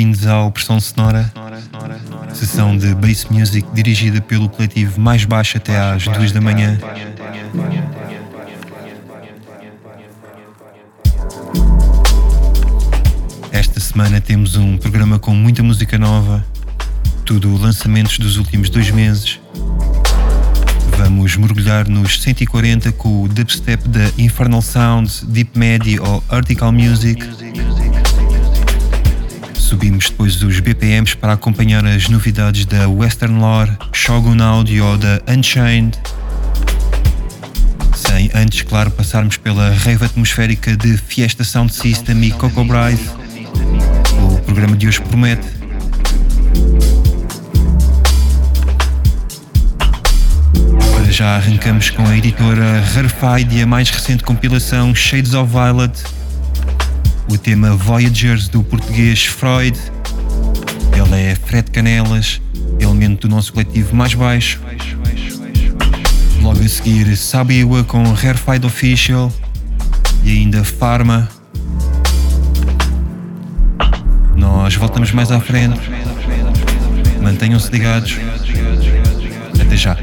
Bem-vindos ao Pressão Sonora, sessão de Bass Music dirigida pelo coletivo Mais Baixo até às 2 da manhã. Esta semana temos um programa com muita música nova, tudo lançamentos dos últimos dois meses. Vamos mergulhar nos 140 com o dubstep da Infernal Sounds, Deep Medi ou Article Music. Subimos depois os BPMs para acompanhar as novidades da Western Lore, Shogun Audio ou da Unchained. Sem antes, claro, passarmos pela rave atmosférica de Fiesta Sound System e Coco Bryce. O programa de hoje promete. Já arrancamos com a editora Rarefied e a mais recente compilação Shades of Violet. O tema Voyagers do português Freud. Ele é Fred Canelas, elemento do nosso coletivo mais baixo. Logo a seguir, Sabiwa com Rarefied Official e ainda Pharma. Nós voltamos mais à frente. Mantenham-se ligados. Até já.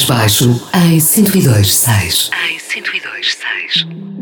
Mais baixo em 102.6. Em 102.6.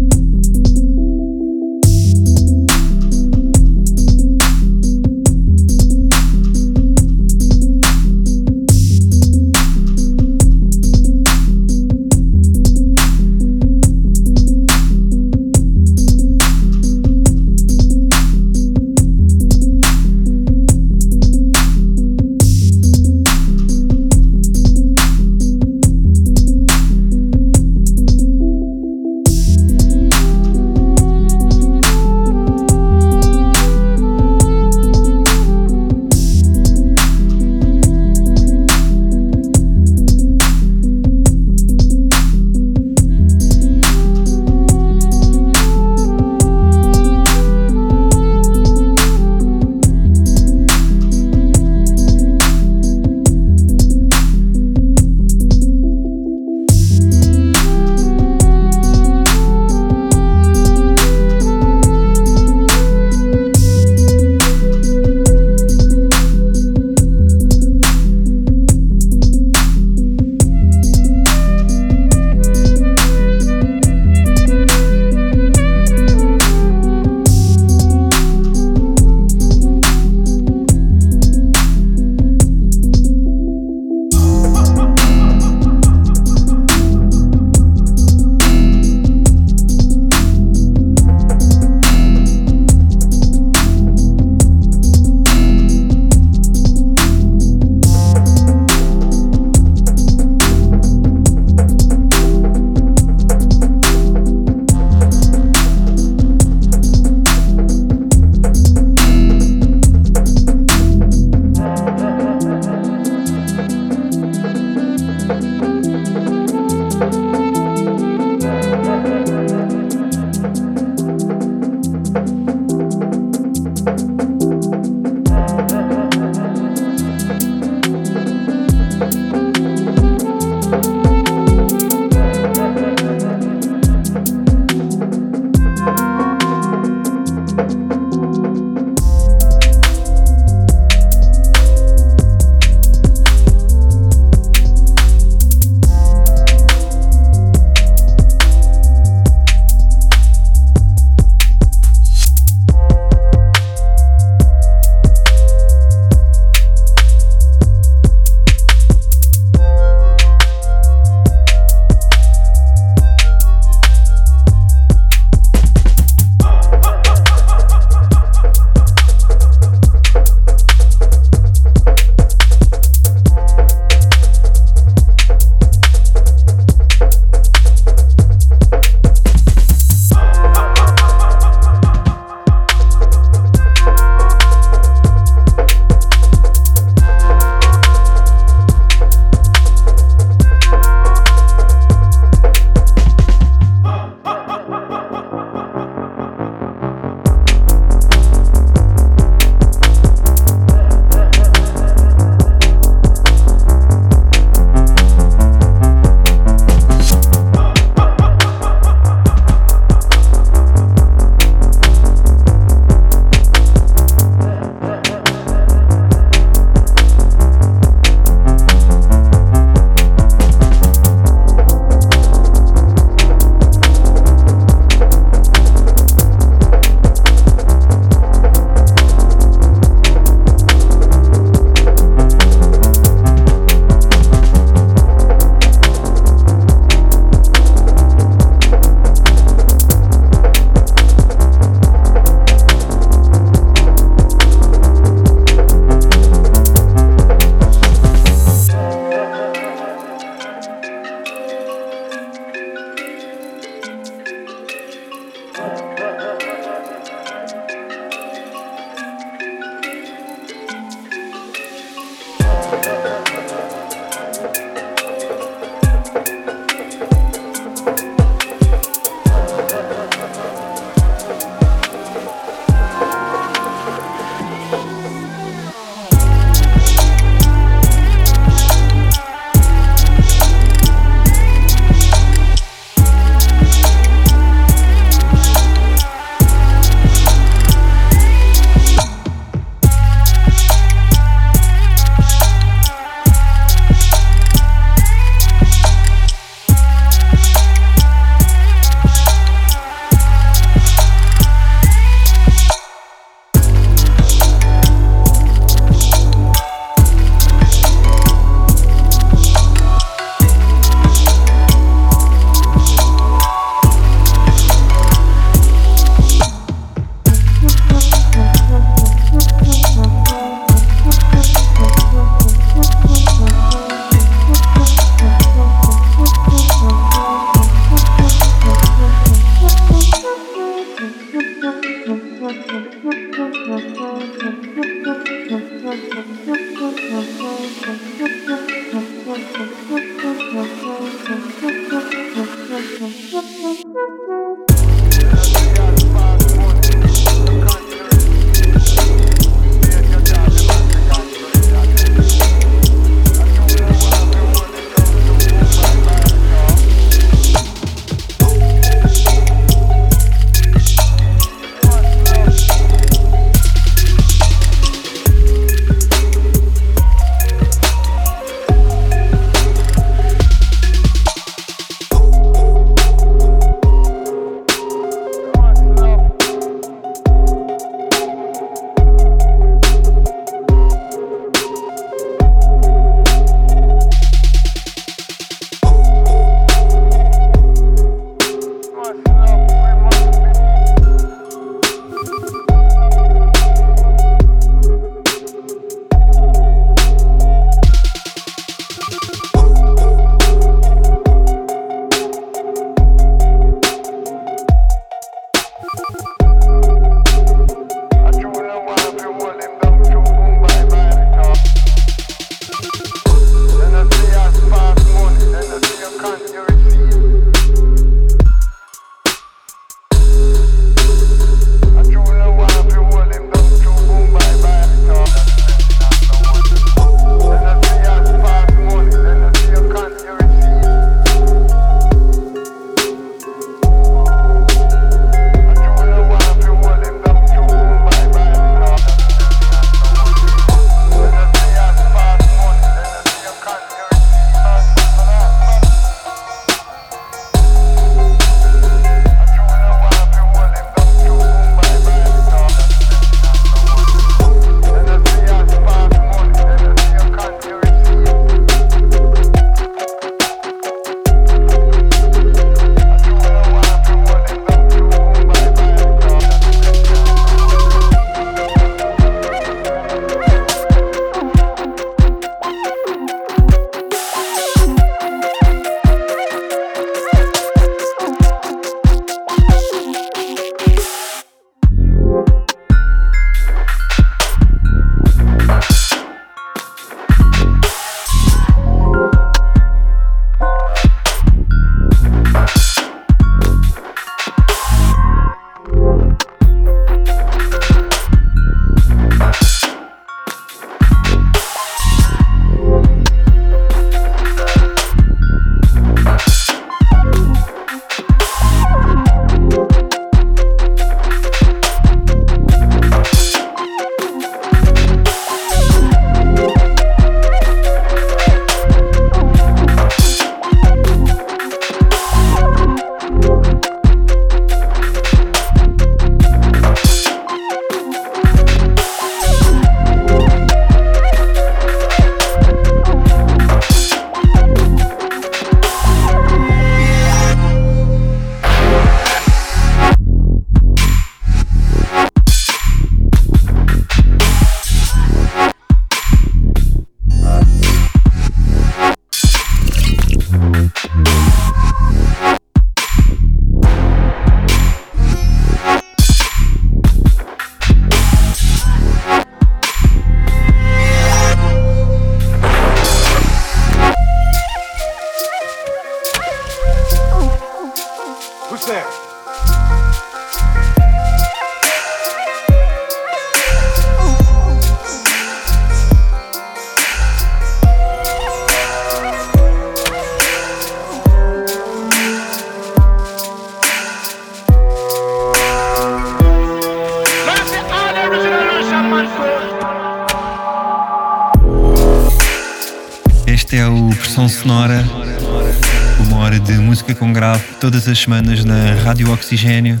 todas as semanas na Rádio Oxigênio.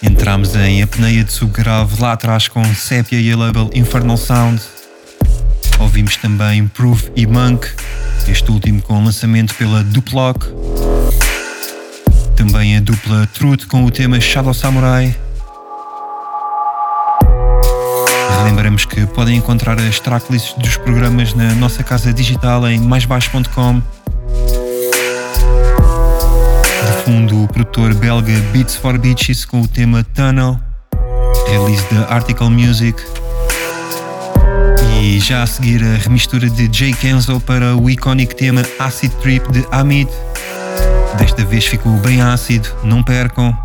Entramos em apneia de subgrave lá atrás com Sepia e a label Infernal Sound. Ouvimos também Proof e Monk, este último com lançamento pela Duplock. Também a dupla Truth com o tema Shadow Samurai. Lembramos que podem encontrar as tracklists dos programas na nossa casa digital em maisbaixo.com. fundo, o produtor belga Beats for Beaches com o tema Tunnel, release da Article Music. E já a seguir a remistura de Jay Kenzo para o icónico tema Acid Trip de Amit. Desta vez ficou bem ácido, não percam.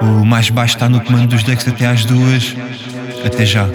O mais baixo está no comando dos decks até às duas. Até já.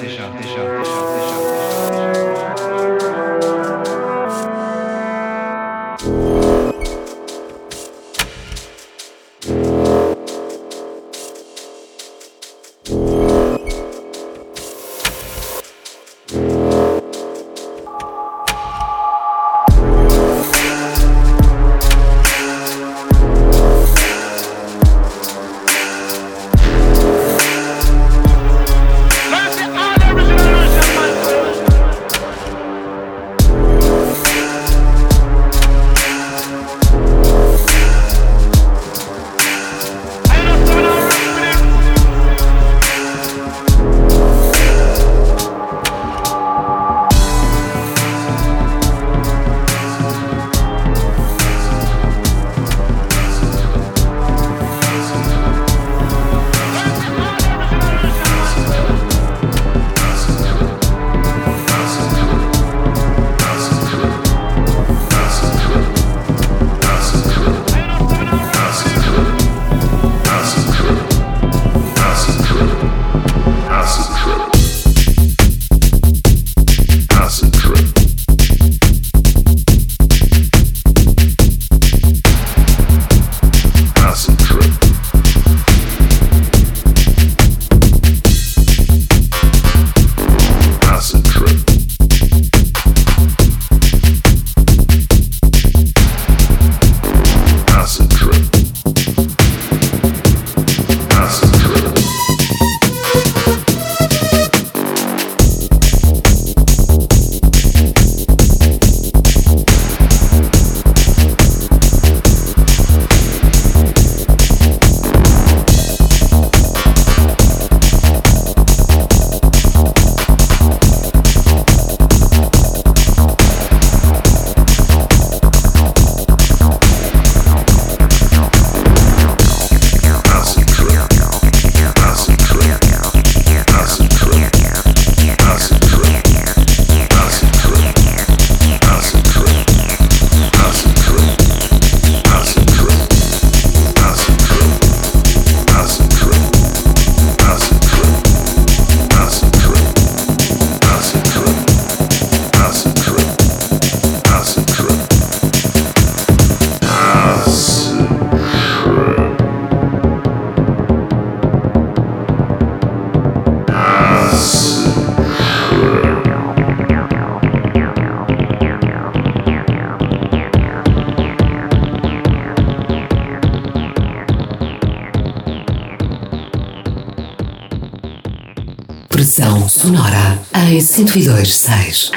RC102.6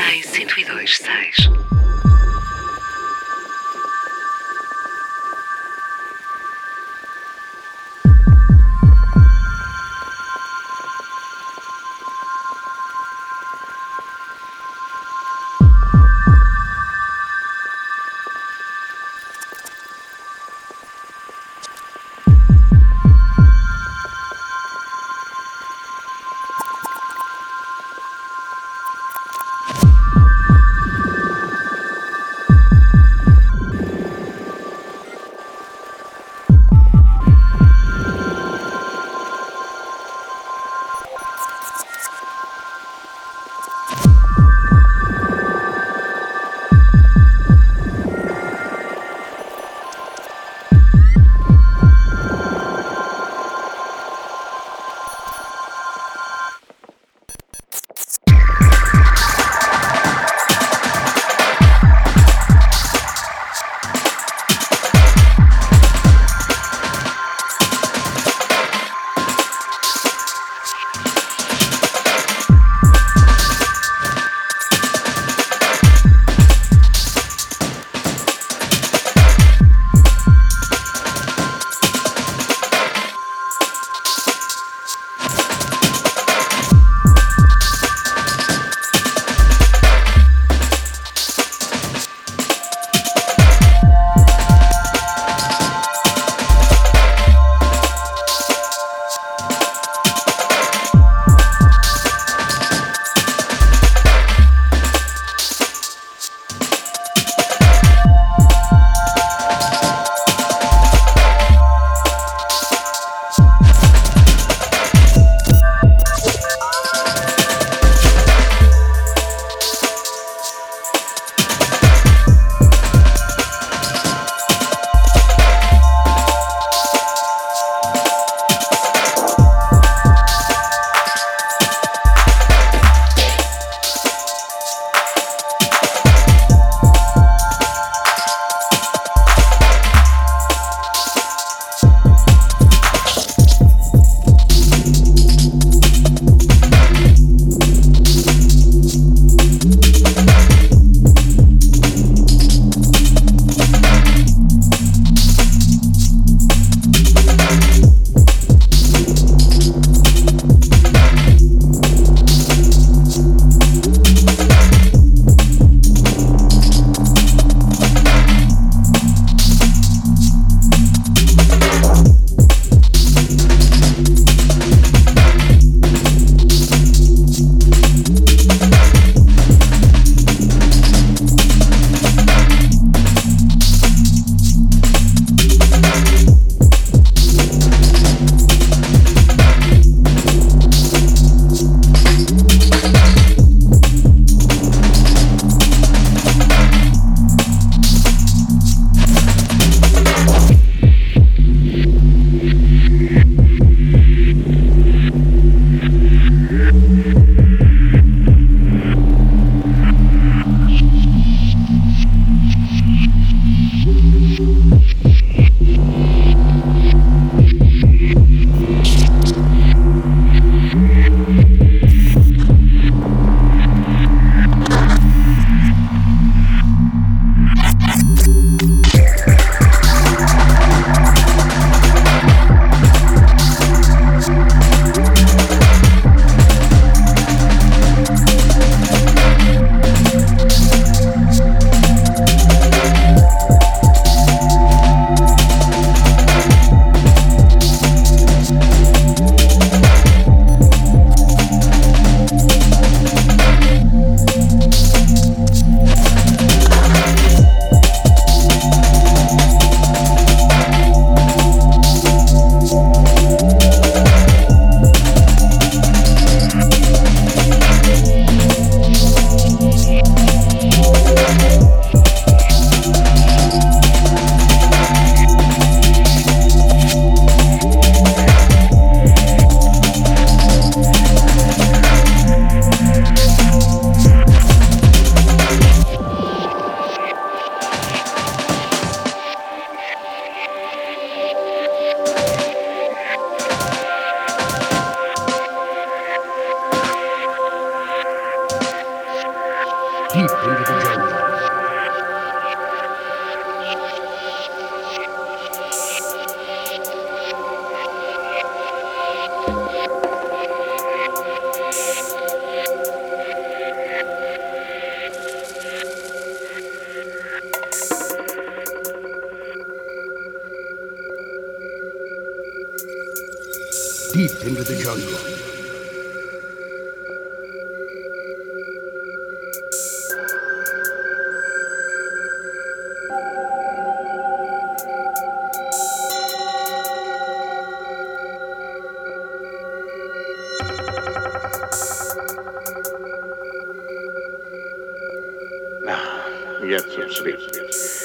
some sleep.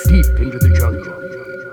Deep into the jungle.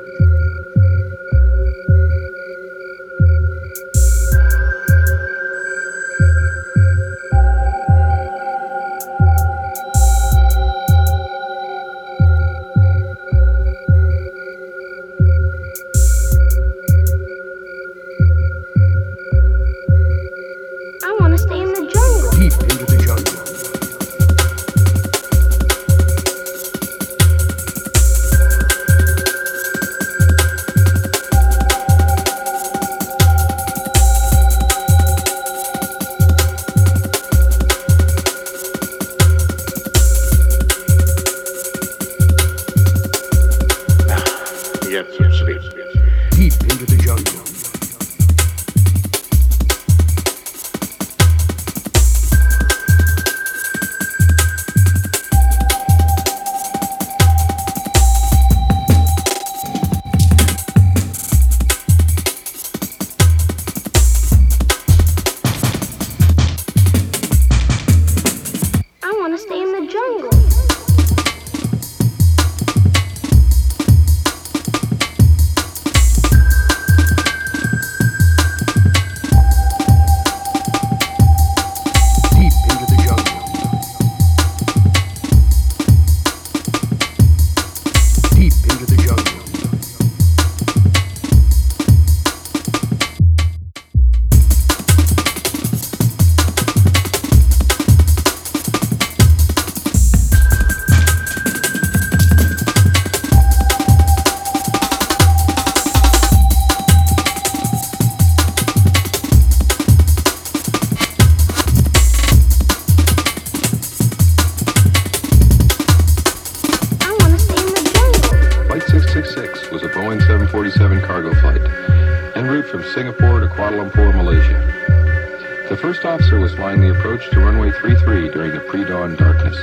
first officer was flying the approach to runway 33 during the pre-dawn darkness.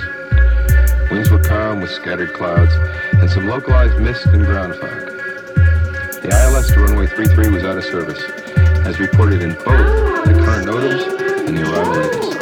Winds were calm with scattered clouds and some localized mist and ground fog. The ILS to runway 33 was out of service, as reported in both the current NOTAMs and the arrival.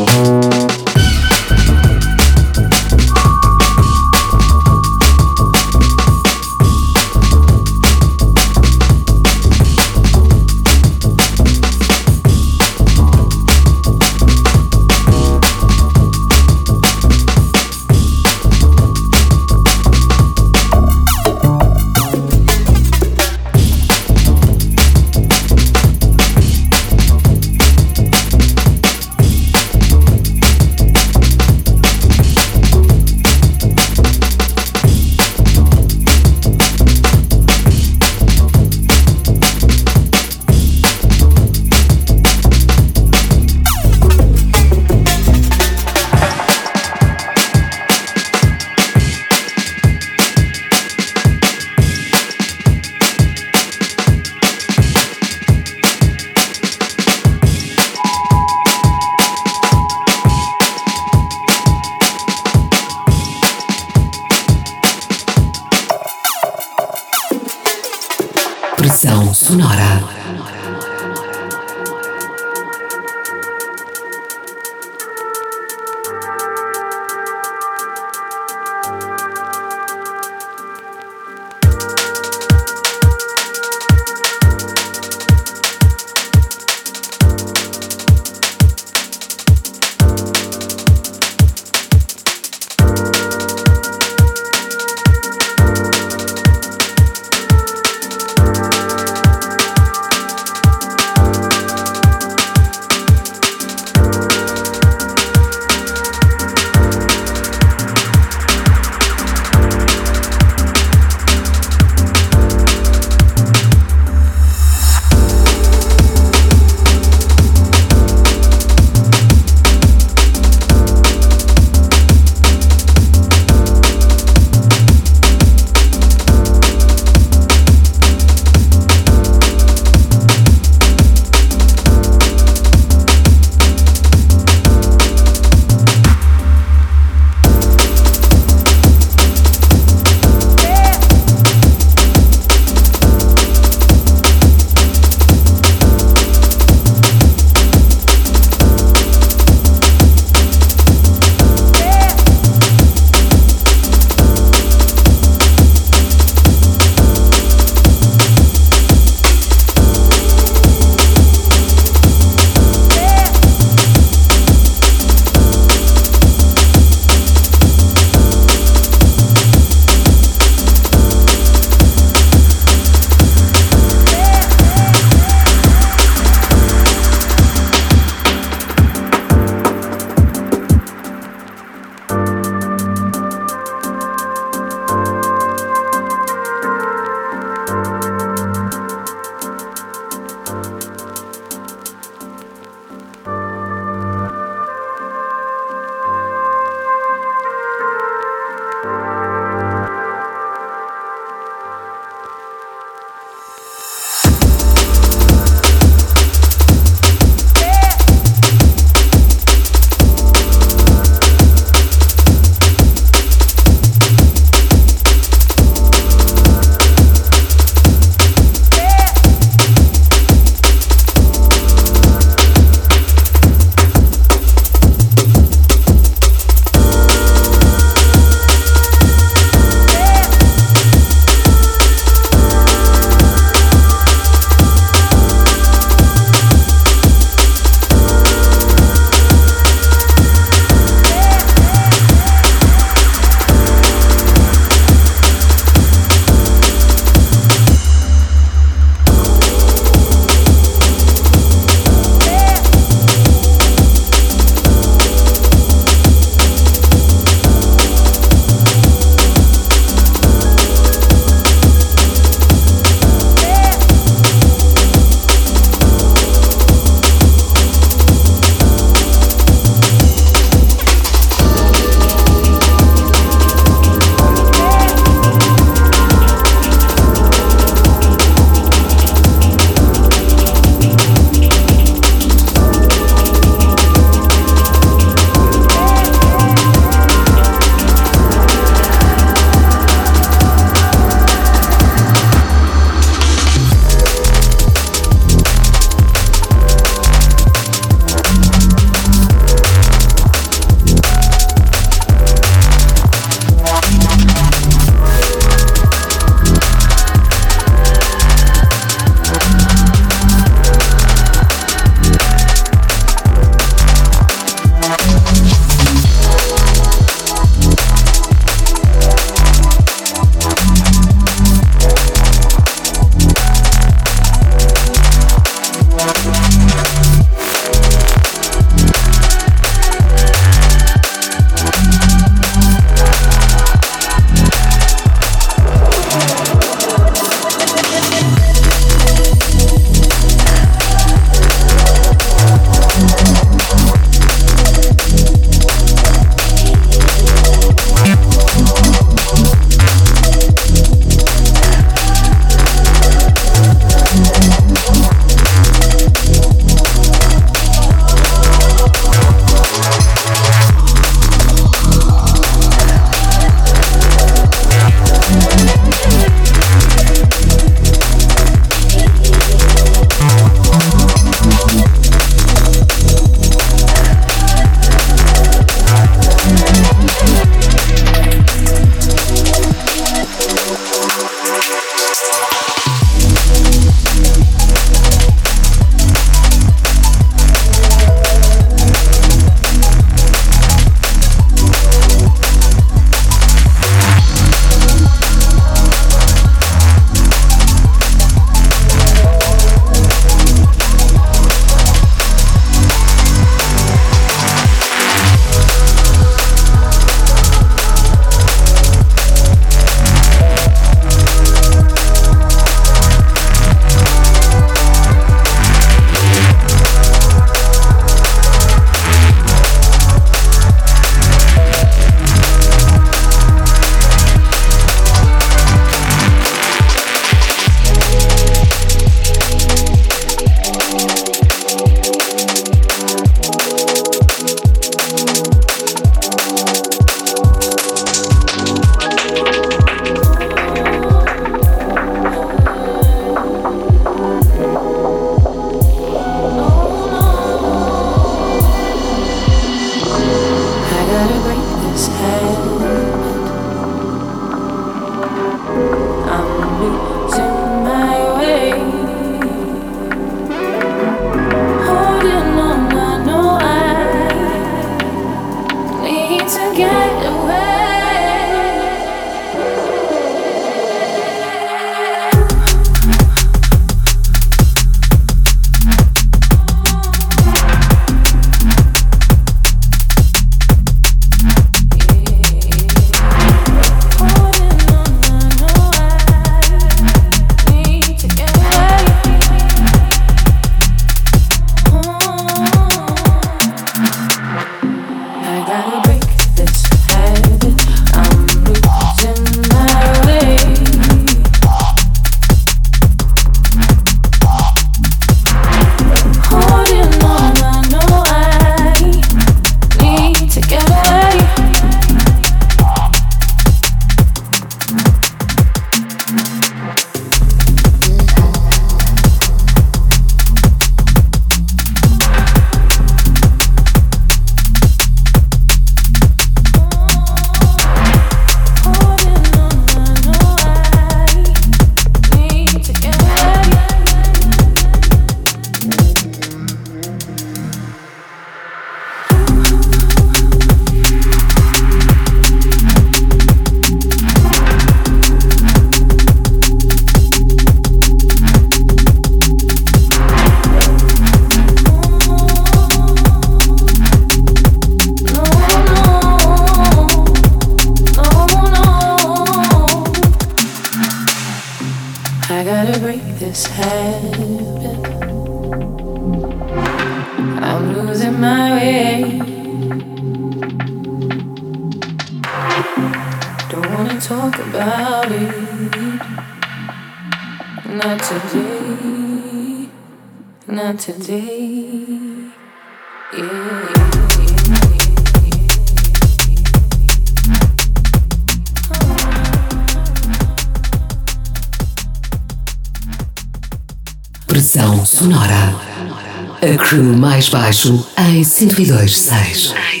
102.6.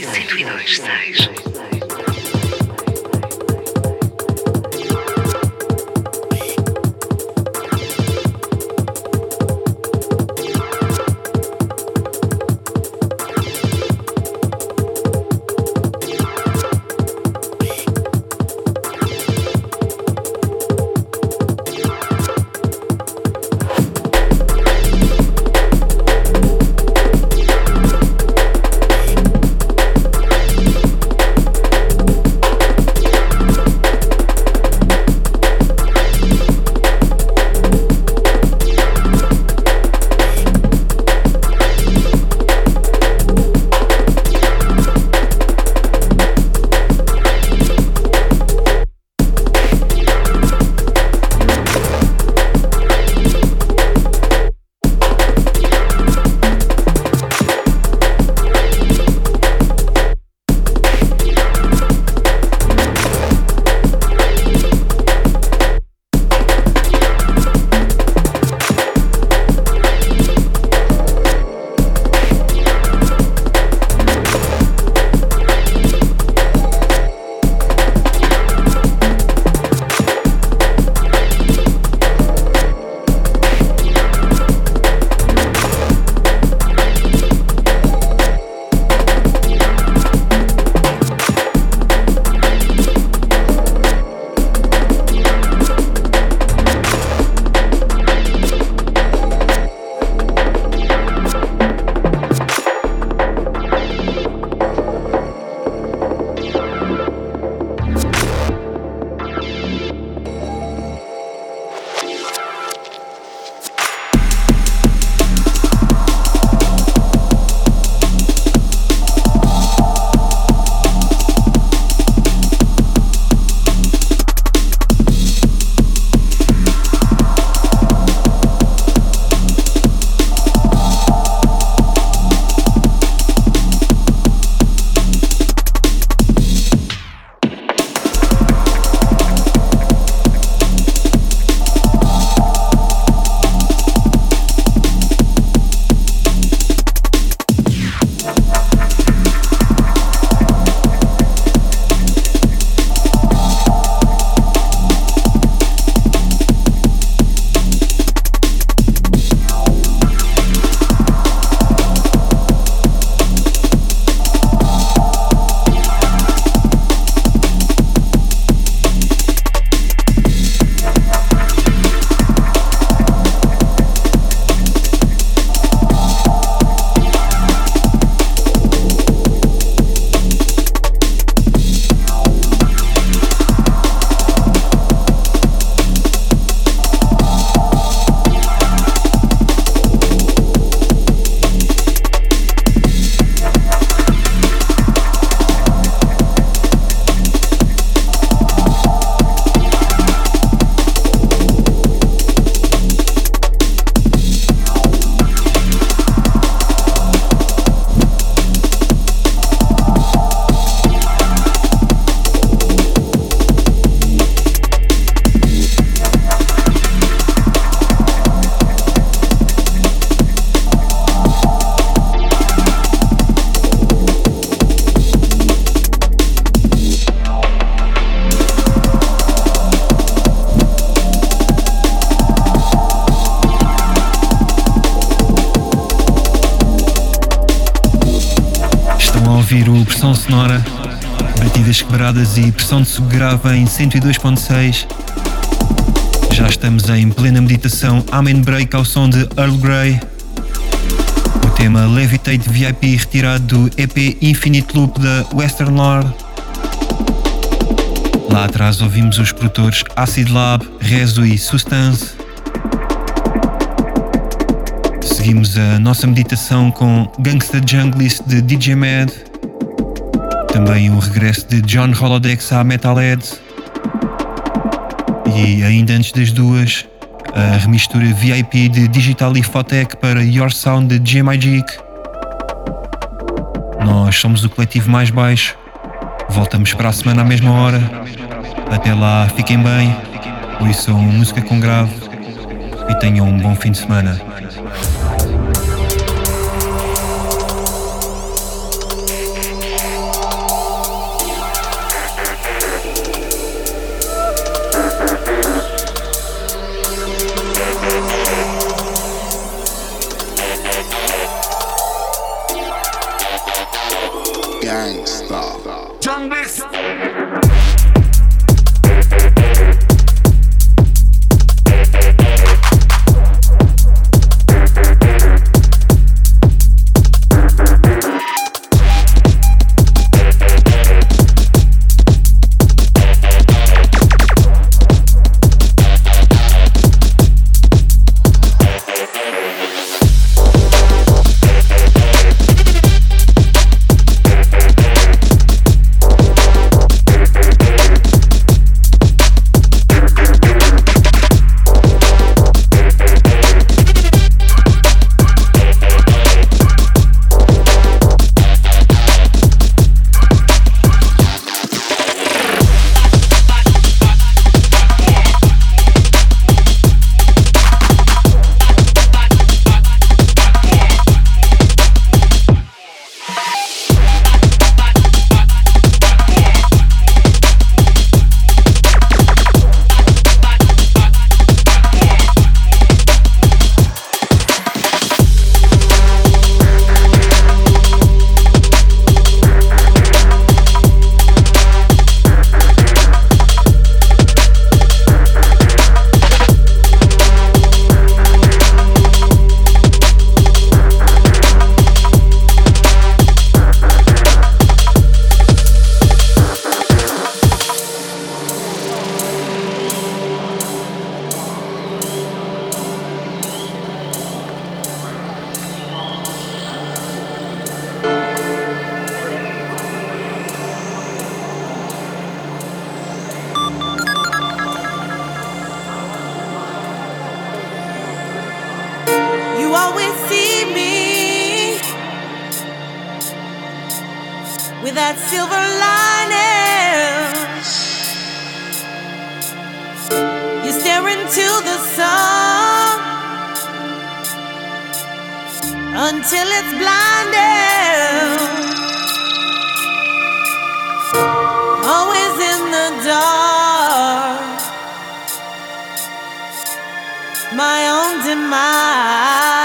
e pressão de subgrave em 102.6. Já estamos em plena meditação Amen Break ao som de Earl Grey. O tema Levitate VIP retirado do EP Infinite Loop da Western Lord. Lá atrás ouvimos os produtores Acid Lab, Rezo e Sustance. Seguimos a nossa meditação com Gangsta Junglist de DJ Mad, também o regresso de John Holodex à Metalhead e ainda antes das duas, a remistura VIP de Digital Ifotec para Your Sound de Geek. Nós somos o coletivo mais baixo. Voltamos para a semana à mesma hora. Até lá, fiquem bem, ouçam música com grave e tenham um bom fim de semana. my own demise.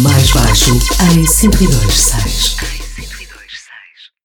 Mais baixo em 102.6.